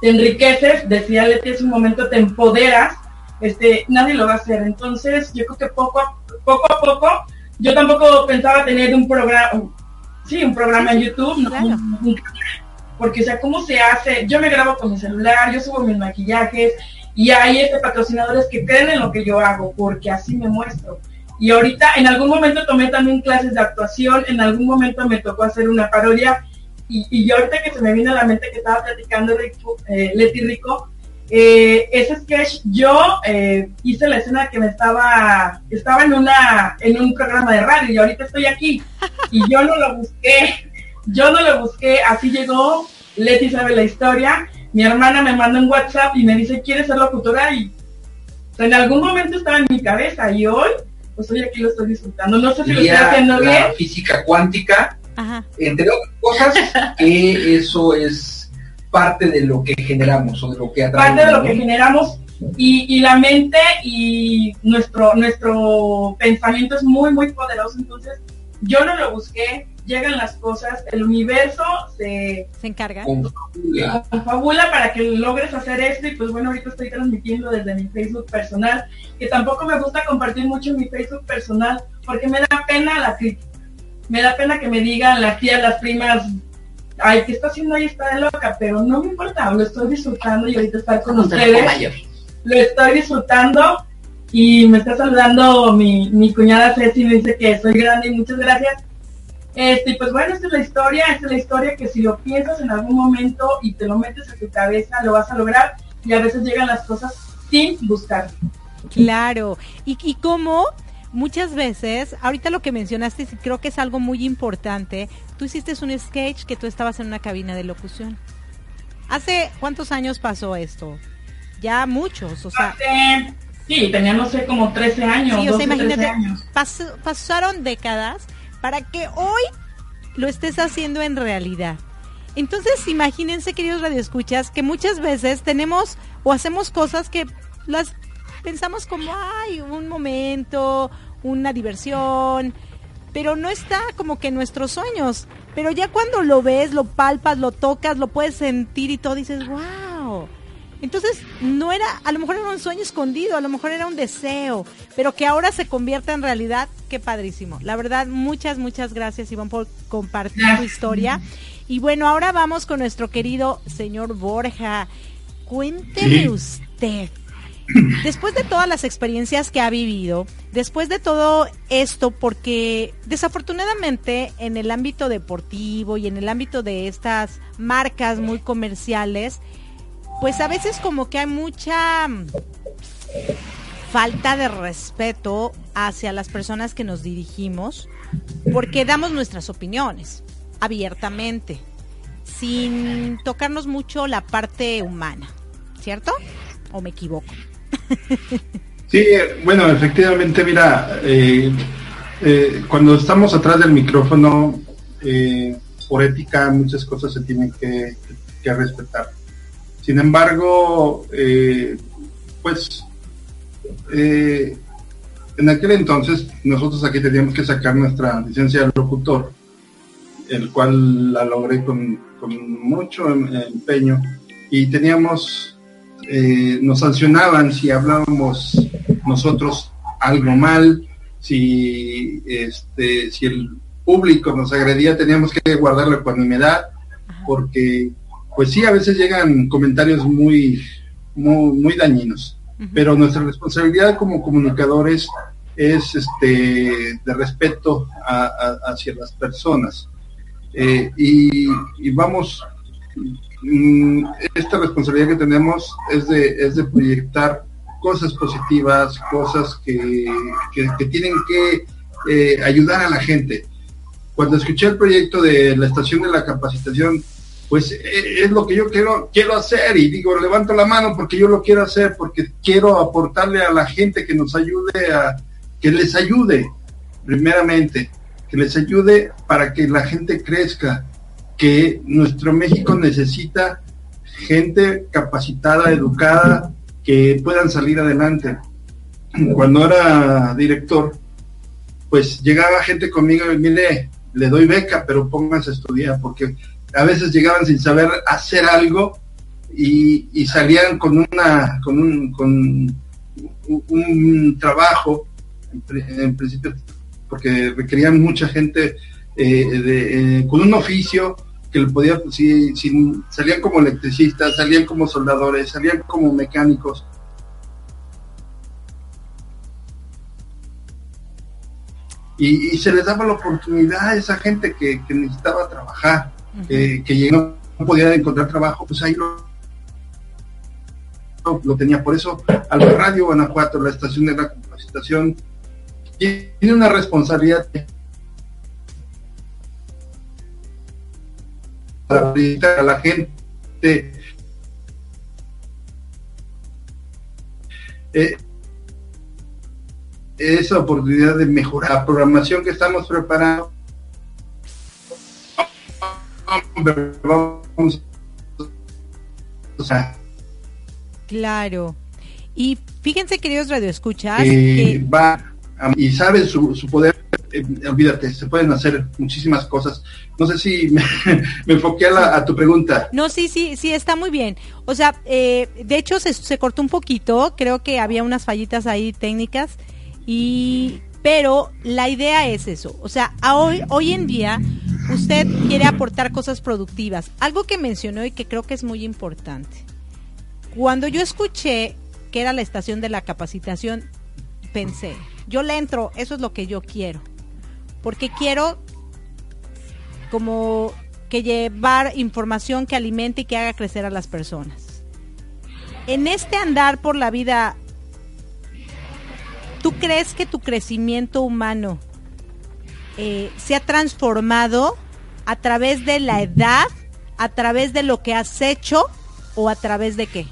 [SPEAKER 8] te enriqueces, decía Leti hace un momento, te empoderas, este, nadie lo va a hacer. Entonces, yo creo que poco a poco, a poco yo tampoco pensaba tener un programa, sí, un programa en YouTube, porque, o sea, ¿cómo se hace? Yo me grabo con mi celular, yo subo mis maquillajes, y hay este patrocinadores que creen en lo que yo hago, porque así me muestro. Y ahorita, en algún momento tomé también clases de actuación, en algún momento me tocó hacer una parodia, y, y ahorita que se me vino a la mente que estaba platicando Rico, eh, Leti Rico, eh, ese sketch yo eh, hice la escena que me estaba, estaba en una, en un programa de radio y ahorita estoy aquí. Y yo no lo busqué, yo no lo busqué, así llegó, Leti sabe la historia, mi hermana me manda un WhatsApp y me dice, ¿quieres ser locutora? Y en algún momento estaba en mi cabeza y hoy, pues hoy aquí lo estoy disfrutando. No sé si lo estoy haciendo bien.
[SPEAKER 5] Física cuántica entre otras cosas, que eso es parte de lo que generamos o de lo que
[SPEAKER 8] atraemos. Parte de lo que generamos y, la mente y nuestro, nuestro pensamiento es muy, muy poderoso. Entonces, yo no lo busqué, llegan las cosas, el universo se,
[SPEAKER 4] se encarga.
[SPEAKER 8] Confabula para que logres hacer esto y pues bueno, ahorita estoy transmitiendo desde mi Facebook personal, que tampoco me gusta compartir mucho en mi Facebook personal porque me da pena la crítica me da pena que me digan las tías, las primas, ay, ¿qué está haciendo ahí? Está de loca, pero no me importa, lo estoy disfrutando y ahorita estar con ustedes. Lo estoy disfrutando y me está saludando mi, mi cuñada Ceci, me dice que soy grande y muchas gracias. Este, pues bueno, esta es la historia, esta es la historia que si lo piensas en algún momento y te lo metes a tu cabeza, lo vas a lograr y a veces llegan las cosas sin buscar.
[SPEAKER 4] Claro, ¿y, y cómo? muchas veces, ahorita lo que mencionaste, creo que es algo muy importante, tú hiciste un sketch que tú estabas en una cabina de locución. ¿Hace cuántos años pasó esto? Ya muchos, o sea...
[SPEAKER 8] sí, tenía, no sé, como 13 años. Sí, o sea, imagínate,
[SPEAKER 4] pasaron décadas para que hoy lo estés haciendo en realidad. Entonces, imagínense, queridos radioescuchas, que muchas veces tenemos o hacemos cosas que las pensamos como, ay, un momento, una diversión, pero no está como que en nuestros sueños. Pero ya cuando lo ves, lo palpas, lo tocas, lo puedes sentir y todo, dices, wow. Entonces, no era, a lo mejor era un sueño escondido, a lo mejor era un deseo, pero que ahora se convierta en realidad, qué padrísimo. La verdad, muchas, muchas gracias, Iván, por compartir tu historia. Y bueno, ahora vamos con nuestro querido señor Borja. Cuénteme usted, después de todas las experiencias que ha vivido, después de todo esto, porque desafortunadamente en el ámbito deportivo y en el ámbito de estas marcas muy comerciales, pues a veces como que hay mucha mm, falta de respeto hacia las personas que nos dirigimos porque damos nuestras opiniones abiertamente, sin tocarnos mucho la parte humana, ¿cierto? ¿O me equivoco?
[SPEAKER 7] Sí, bueno, efectivamente, mira, eh, eh, cuando estamos atrás del micrófono, eh, por ética muchas cosas se tienen que, respetar. Sin embargo, pues en aquel entonces nosotros aquí teníamos que sacar nuestra licencia de locutor, el cual la logré con, mucho em, empeño. Y teníamos, eh, nos sancionaban si hablábamos nosotros algo mal, si, este, si el público nos agredía teníamos que guardar la ecuanimidad porque pues sí a veces llegan comentarios muy muy, muy dañinos pero nuestra responsabilidad como comunicadores es este de respeto hacia las personas. Eh, y, vamos mm, esta responsabilidad que tenemos es de, es de proyectar cosas positivas cosas que, que, tienen que eh, ayudar a la gente. Cuando escuché el proyecto de la estación de la capacitación pues eh, es lo que yo quiero, quiero hacer y digo, levanto la mano porque yo lo quiero hacer, porque quiero aportarle a la gente que nos ayude a, que les ayude, primeramente, que les ayude para que la gente crezca, que nuestro México necesita gente capacitada, educada, que puedan salir adelante. Cuando era director, pues llegaba gente conmigo y mire, le doy beca, pero pónganse a estudiar, porque a veces llegaban sin saber hacer algo y, salían con una con un, trabajo en, principio porque requerían mucha gente eh, eh, con un oficio que le podía pues, si, salían como electricistas salían como soldadores salían como mecánicos. Y, se les daba la oportunidad a esa gente que necesitaba trabajar que no podía encontrar trabajo, pues ahí lo, lo tenía. Por eso, al Radio Guanajuato, la estación de la capacitación, tiene una responsabilidad para a la gente eh, esa oportunidad de mejorar la programación que estamos preparando
[SPEAKER 4] Claro. Y fíjense, queridos radioescuchas,
[SPEAKER 7] eh, va y sabe su, poder, eh, olvídate, se pueden hacer muchísimas cosas. No sé si me, enfoqué a, tu pregunta.
[SPEAKER 4] No, sí, sí, sí, está muy bien. O sea, eh, de hecho se, se cortó un poquito, creo que había unas fallitas ahí técnicas, y pero la idea es eso. O sea, hoy, hoy en día usted quiere aportar cosas productivas. Algo que mencionó y que creo que es muy importante. Cuando yo escuché que era la estación de la capacitación, pensé, yo le entro, eso es lo que yo quiero. Porque quiero como que llevar información que alimente y que haga crecer a las personas. En este andar por la vida, ¿tú crees que tu crecimiento humano eh, se ha transformado a través de la edad, a través de lo que has hecho o a través de qué?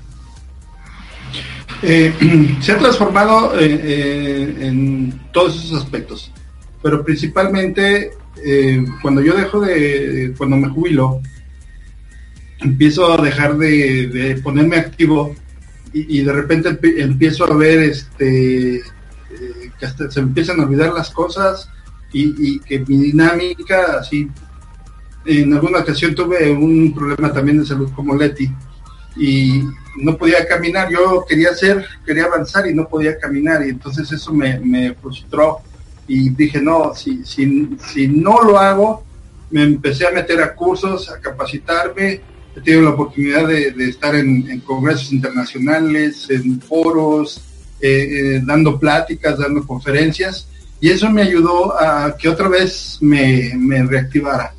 [SPEAKER 7] Eh, se ha transformado eh, en todos esos aspectos, pero principalmente cuando yo dejo de, cuando me jubilo, empiezo a dejar de, ponerme activo y, de repente empiezo a ver este que hasta se empiezan a olvidar las cosas y, que mi dinámica, así, en alguna ocasión tuve un problema también de salud como Leti y no podía caminar, yo quería hacer, quería avanzar y no podía caminar y entonces eso me, frustró y dije, no, si, si, si no lo hago, me empecé a meter a cursos, a capacitarme, he tenido la oportunidad de, estar en, congresos internacionales, en foros, eh, eh, dando pláticas, dando conferencias y eso me ayudó a que otra vez me, reactivara.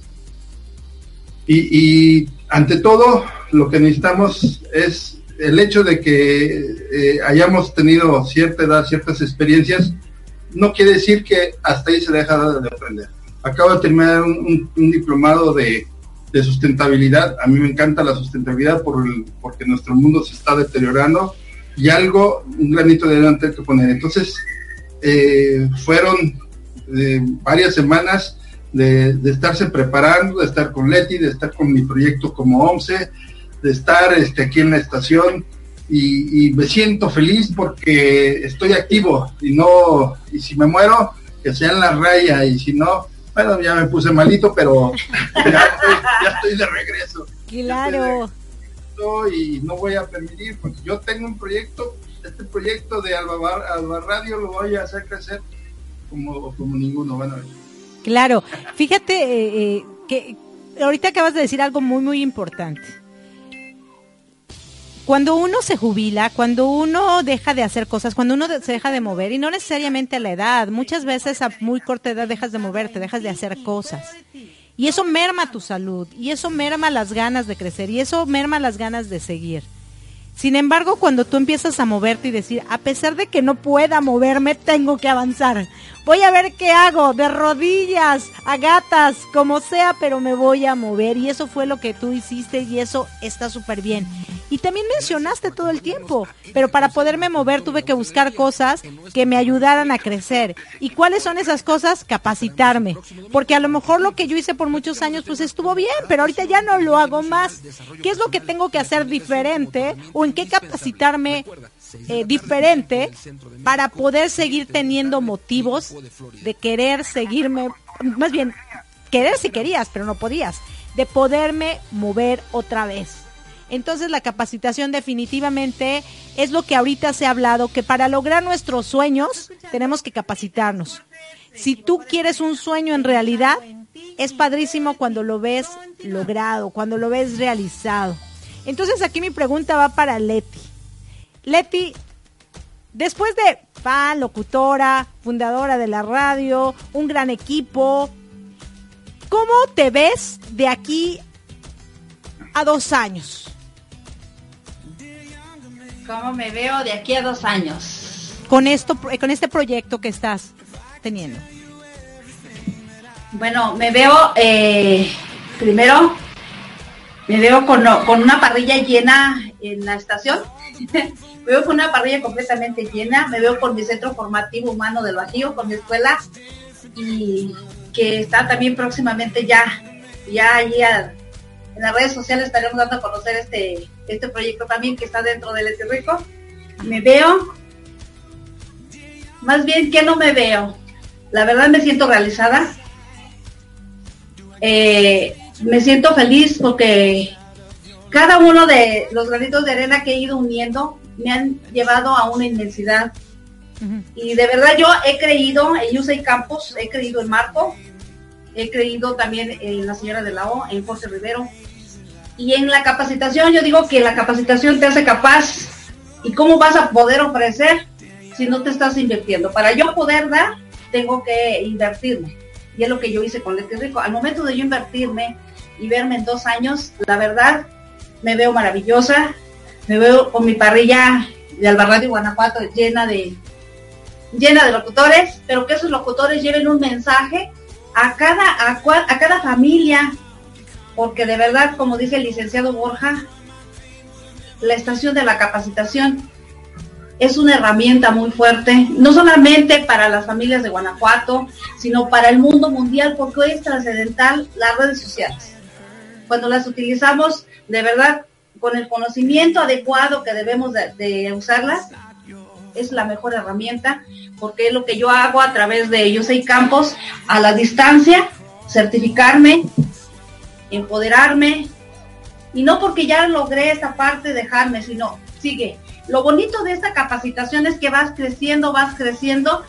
[SPEAKER 7] Y, ante todo, lo que necesitamos es el hecho de que eh, hayamos tenido cierta edad, ciertas experiencias, no quiere decir que hasta ahí se deja de aprender. Acabo de terminar un, diplomado de, sustentabilidad. A mí me encanta la sustentabilidad por porque nuestro mundo se está deteriorando y algo, un granito de adelante que poner. Entonces, eh, fueron eh, varias semanas de, estarse preparando, de estar con Leti, de estar con mi proyecto como OMSE, de estar este, aquí en la estación y, me siento feliz porque estoy activo y no, y si me muero, que sea en la raya y si no, bueno, ya me puse malito, pero ya, estoy, de regreso.
[SPEAKER 4] Claro.
[SPEAKER 7] y no voy a permitir, porque yo tengo un proyecto, este proyecto de Alba, Alba Radio lo voy a hacer crecer como, como ninguno. Bueno,
[SPEAKER 4] Claro, fíjate eh, eh, que ahorita acabas de decir algo muy, muy importante. Cuando uno se jubila, cuando uno deja de hacer cosas, cuando uno se deja de mover, y no necesariamente a la edad, muchas veces a muy corta edad dejas de moverte, dejas de hacer cosas. Y eso merma tu salud, y eso merma las ganas de crecer, y eso merma las ganas de seguir. Sin embargo, cuando tú empiezas a moverte y decir, a pesar de que no pueda moverme, tengo que avanzar. Voy a ver qué hago, de rodillas, a gatas, como sea, pero me voy a mover. Y eso fue lo que tú hiciste y eso está súper bien. Y también mencionaste todo el tiempo, pero para poderme mover tuve que buscar cosas que me ayudaran a crecer. ¿Y cuáles son esas cosas? Capacitarme. Porque a lo mejor lo que yo hice por muchos años pues estuvo bien, pero ahorita ya no lo hago más. ¿Qué es lo que tengo que hacer diferente o en qué capacitarme eh, diferente para poder seguir teniendo motivos de querer seguirme, más bien, querer si querías, pero no podías, de poderme mover otra vez. Entonces la capacitación definitivamente es lo que ahorita se ha hablado, que para lograr nuestros sueños tenemos que capacitarnos. Si tú quieres un sueño en realidad, es padrísimo cuando lo ves logrado, cuando lo ves realizado. Entonces aquí mi pregunta va para Leti. Leti, después de fan, locutora, fundadora de la radio, un gran equipo, ¿cómo te ves de aquí a dos años?
[SPEAKER 6] ¿Cómo me veo de aquí a dos años?
[SPEAKER 4] Con, esto, con este proyecto que estás teniendo.
[SPEAKER 6] Bueno, me veo, eh, primero, me veo con, con una parrilla llena en la estación me veo con una parrilla completamente llena, me veo con mi centro formativo humano del Bajío, con mi escuela y que está también próximamente ya, ya allí en las redes sociales estaremos dando a conocer este, este proyecto también que está dentro del Rico. Me veo, más bien que no me veo, la verdad me siento realizada. Eh, me siento feliz porque cada uno de los granitos de arena que he ido uniendo me han llevado a una inmensidad. Y de verdad yo he creído en Yusei Campos, he creído en Marco, he creído también en la señora de la O, en José Rivero. Y en la capacitación, yo digo que la capacitación te hace capaz. ¿Y cómo vas a poder ofrecer si no te estás invirtiendo? Para yo poder dar, tengo que invertirme. Y es lo que yo hice con Leti Rico. Al momento de yo invertirme y verme en dos años, la verdad, me veo maravillosa, me veo con mi parrilla de Albarradio Guanajuato llena de llena de locutores, pero que esos locutores lleven un mensaje a cada a, a cada familia, porque de verdad, como dice el licenciado Borja, la estación de la capacitación es una herramienta muy fuerte, no solamente para las familias de Guanajuato, sino para el mundo mundial, porque hoy es trascendental las redes sociales. Cuando las utilizamos de verdad, con el conocimiento adecuado que debemos de, usarlas, es la mejor herramienta, porque es lo que yo hago a través de Yo Soy Campos, a la distancia, certificarme, empoderarme, y no porque ya logré esta parte dejarme, sino sigue. Lo bonito de esta capacitación es que vas creciendo, vas creciendo,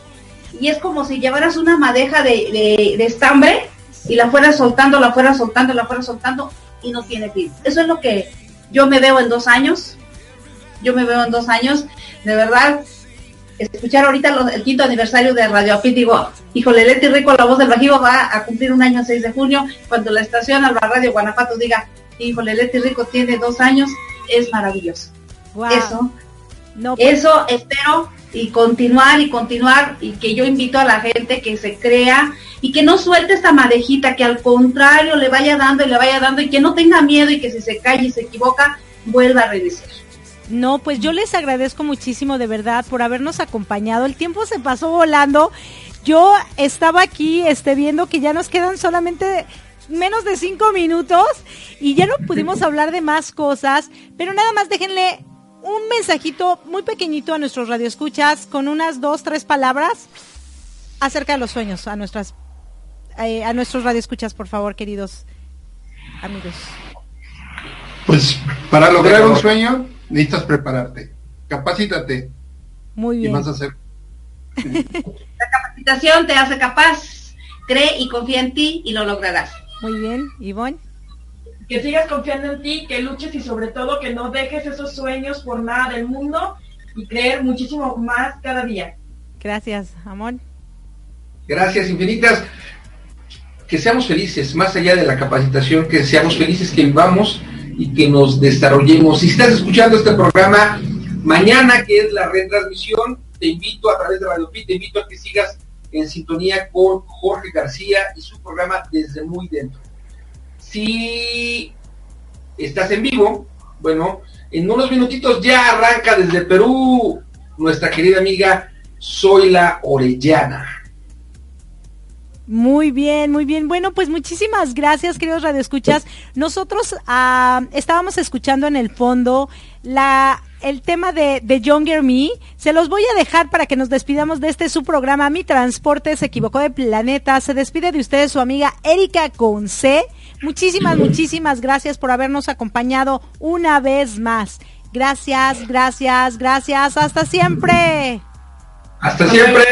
[SPEAKER 6] y es como si llevaras una madeja de, de estambre y la fueras soltando, la fueras soltando, la fueras soltando, y no tiene fin. Eso es lo que yo me veo en dos años. Yo me veo en dos años. De verdad, escuchar ahorita el quinto aniversario de Radio Apit, digo, híjole, Leti Rico, la voz del Bajío, va a cumplir un año el 6 de junio, cuando la estación Alba Radio Guanajuato diga, híjole, Leti Rico tiene dos años, es maravilloso. Eso,
[SPEAKER 4] no, pues
[SPEAKER 6] eso espero y continuar y continuar y que yo invito a la gente que se crea y que no suelte esta madejita, que al contrario le vaya dando y le vaya dando y que no tenga miedo y que si se cae y se equivoca, vuelva a reiniciar.
[SPEAKER 4] No, pues yo les agradezco muchísimo de verdad por habernos acompañado. El tiempo se pasó volando. Yo estaba aquí este, viendo que ya nos quedan solamente menos de cinco minutos y ya no pudimos hablar de más cosas, pero nada más déjenle un mensajito muy pequeñito a nuestros radioescuchas con unas dos, tres palabras acerca de los sueños a nuestras eh, a nuestros radioescuchas, por favor, queridos amigos.
[SPEAKER 7] Pues para lograr un sueño necesitas prepararte, capacítate.
[SPEAKER 4] Muy bien.
[SPEAKER 7] Y vas a hacer.
[SPEAKER 6] La capacitación te hace capaz, cree y confía en ti y lo lograrás.
[SPEAKER 4] Muy bien, Ivonne.
[SPEAKER 8] Que sigas confiando en ti, que luches y sobre todo que no dejes esos sueños por nada del mundo y creer muchísimo más cada día.
[SPEAKER 4] Gracias, amor.
[SPEAKER 9] Gracias infinitas. Que seamos felices, más allá de la capacitación, que seamos felices, que vivamos y que nos desarrollemos. Si estás escuchando este programa mañana, que es la retransmisión, te invito a través de Radio Pi, te invito a que sigas en sintonía con Jorge García y su programa Desde Muy Dentro. Si estás en vivo, bueno, en unos minutitos ya arranca desde Perú nuestra querida amiga Zoila Orellana.
[SPEAKER 4] Muy bien, muy bien. Bueno, pues muchísimas gracias, queridos radioescuchas. Nosotros ah, estábamos escuchando en el fondo la el tema de, de Younger Me. Se los voy a dejar para que nos despidamos de este su programa. Mi transporte se equivocó de planeta. Se despide de ustedes su amiga Erika Conce. Muchísimas, muchísimas gracias por habernos acompañado una vez más. Gracias, gracias, gracias. Hasta siempre.
[SPEAKER 9] Hasta siempre.